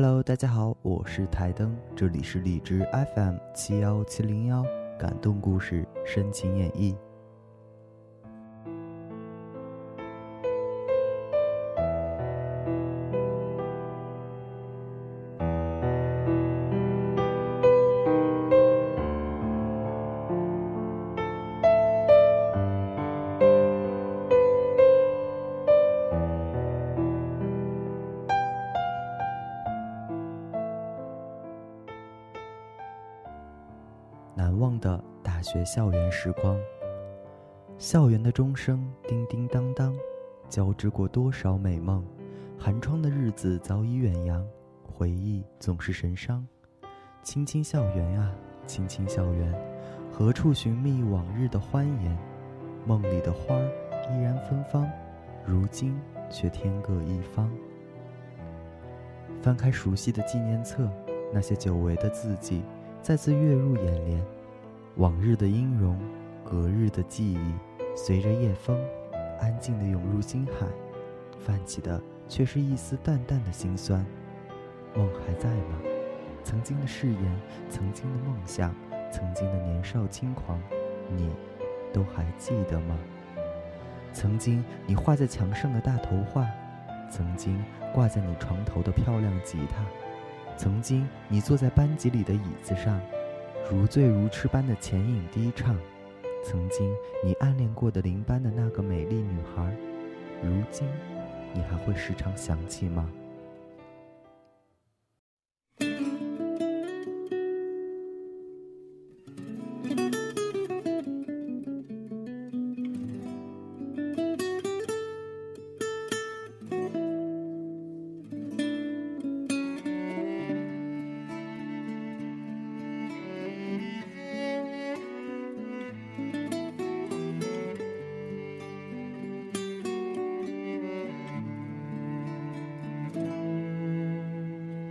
Hello，大家好，我是台灯，这里是荔枝 FM 七幺七零幺，感动故事，深情演绎。难忘的大学校园时光，校园的钟声叮叮当当，交织过多少美梦。寒窗的日子早已远扬，回忆总是神伤。青青校园啊，青青校园，何处寻觅往日的欢颜？梦里的花依然芬芳，如今却天各一方。翻开熟悉的纪念册，那些久违的字迹。再次跃入眼帘，往日的音容，隔日的记忆，随着夜风，安静地涌入心海，泛起的却是一丝淡淡的心酸。梦还在吗？曾经的誓言，曾经的梦想，曾经的年少轻狂，你都还记得吗？曾经你画在墙上的大头画，曾经挂在你床头的漂亮吉他。曾经，你坐在班级里的椅子上，如醉如痴般的浅吟低唱；曾经，你暗恋过的邻班的那个美丽女孩，如今，你还会时常想起吗？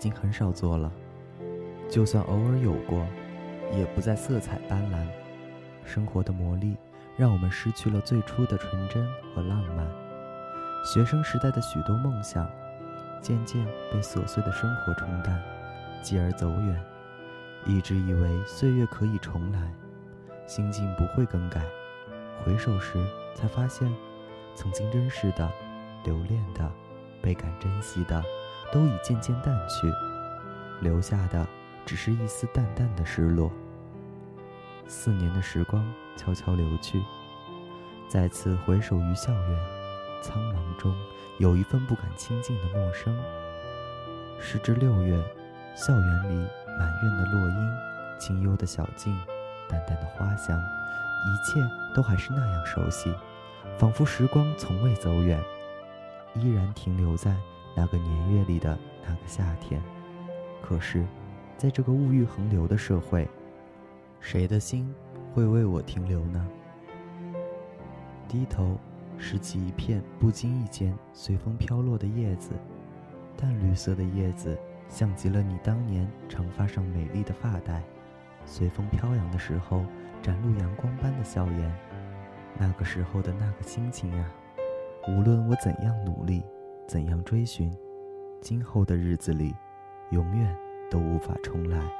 已经很少做了，就算偶尔有过，也不再色彩斑斓。生活的磨砺让我们失去了最初的纯真和浪漫。学生时代的许多梦想，渐渐被琐碎的生活冲淡，继而走远。一直以为岁月可以重来，心境不会更改。回首时，才发现，曾经真实的、留恋的、倍感珍惜的，都已渐渐淡去，留下的只是一丝淡淡的失落。四年的时光悄悄流去，再次回首于校园，苍茫中有一份不敢亲近的陌生。时至六月，校园里满院的落英，清幽的小径，淡淡的花香。一切都还是那样熟悉，仿佛时光从未走远，依然停留在那个年月里的那个夏天。可是，在这个物欲横流的社会，谁的心会为我停留呢？低头拾起一片不经意间随风飘落的叶子，淡绿色的叶子像极了你当年长发上美丽的发带，随风飘扬的时候。展露阳光般的笑颜，那个时候的那个心情啊，无论我怎样努力，怎样追寻，今后的日子里，永远都无法重来。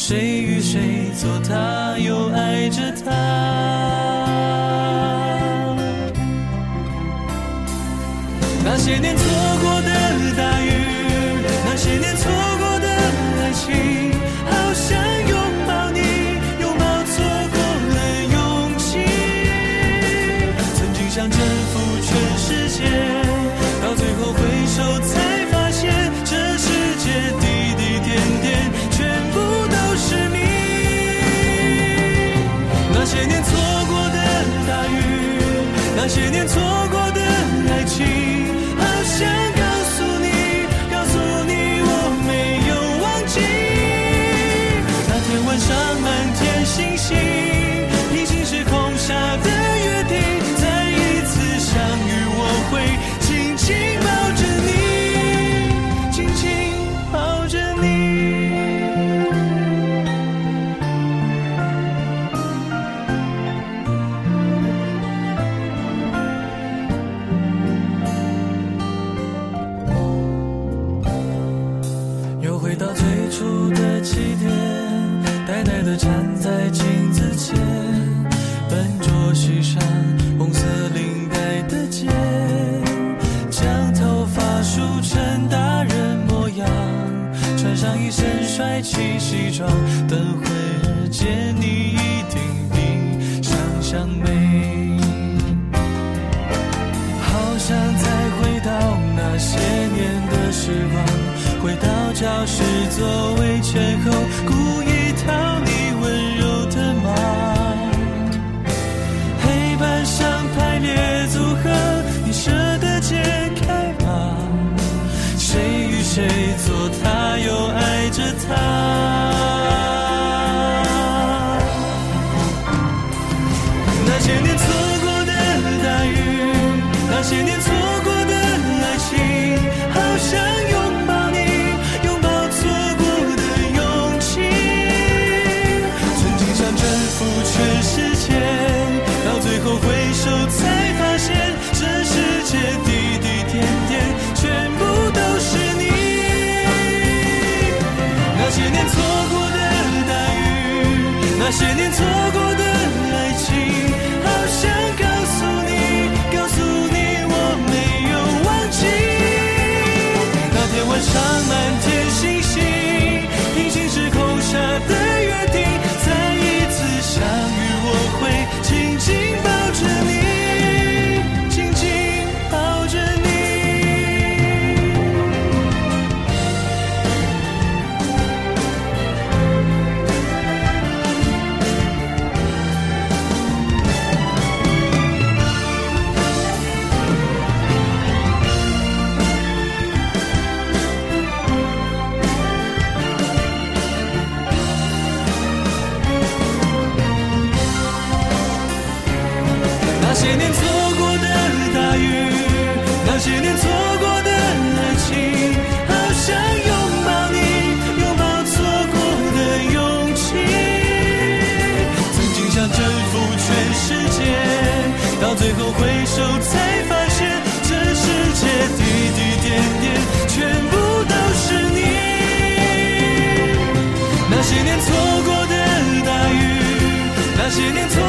谁与谁做他，又爱着他？回到教室座位那些年错过些年错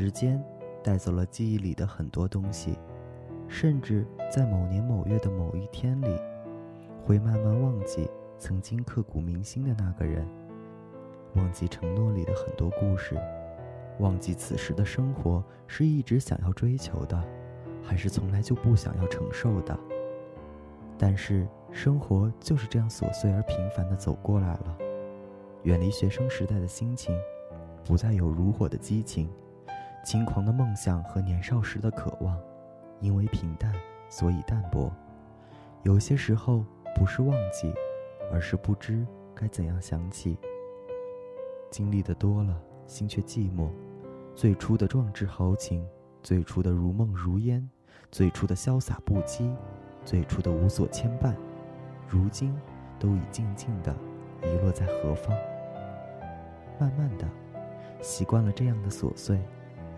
时间带走了记忆里的很多东西，甚至在某年某月的某一天里，会慢慢忘记曾经刻骨铭心的那个人，忘记承诺里的很多故事，忘记此时的生活是一直想要追求的，还是从来就不想要承受的。但是生活就是这样琐碎而平凡的走过来了，远离学生时代的心情，不再有如火的激情。轻狂的梦想和年少时的渴望，因为平淡，所以淡薄。有些时候不是忘记，而是不知该怎样想起。经历的多了，心却寂寞。最初的壮志豪情，最初的如梦如烟，最初的潇洒不羁，最初的无所牵绊，如今都已静静的遗落在何方？慢慢的，习惯了这样的琐碎。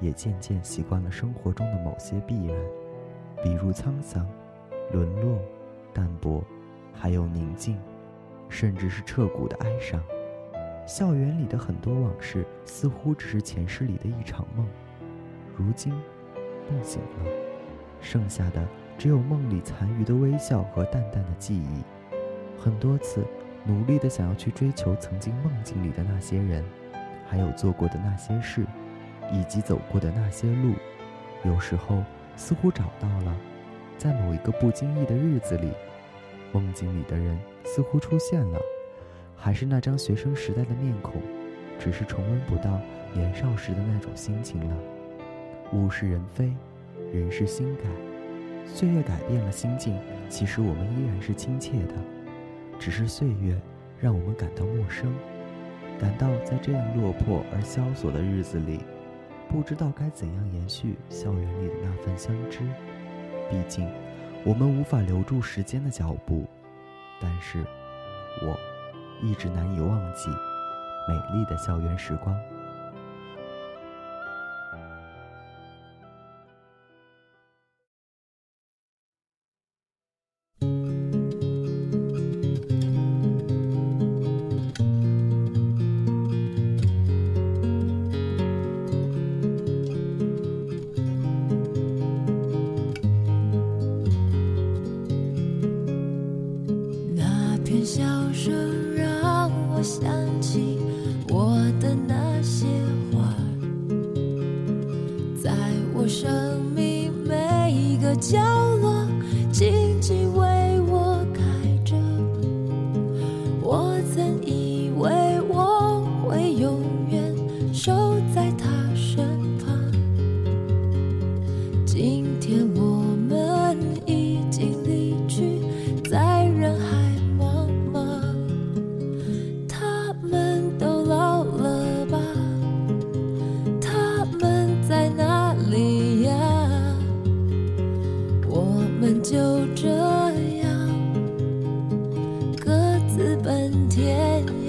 也渐渐习惯了生活中的某些必然，比如沧桑、沦落、淡薄，还有宁静，甚至是彻骨的哀伤。校园里的很多往事，似乎只是前世里的一场梦，如今梦醒了，剩下的只有梦里残余的微笑和淡淡的记忆。很多次，努力的想要去追求曾经梦境里的那些人，还有做过的那些事。以及走过的那些路，有时候似乎找到了，在某一个不经意的日子里，梦境里的人似乎出现了，还是那张学生时代的面孔，只是重温不到年少时的那种心情了。物是人非，人是心改，岁月改变了心境，其实我们依然是亲切的，只是岁月让我们感到陌生，感到在这样落魄而萧索的日子里。不知道该怎样延续校园里的那份相知，毕竟我们无法留住时间的脚步，但是，我一直难以忘记美丽的校园时光。我想春天。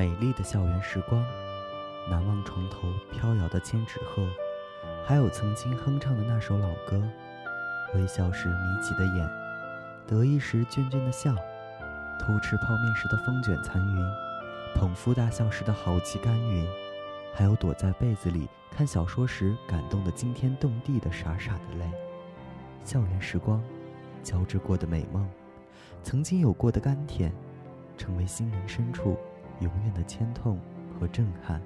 美丽的校园时光，难忘床头飘摇的千纸鹤，还有曾经哼唱的那首老歌。微笑时眯起的眼，得意时倦倦的笑，偷吃泡面时的风卷残云，捧腹大笑时的豪气干云，还有躲在被子里看小说时感动的惊天动地的傻傻的泪。校园时光，交织过的美梦，曾经有过的甘甜，成为心灵深处永远的牵痛和震撼。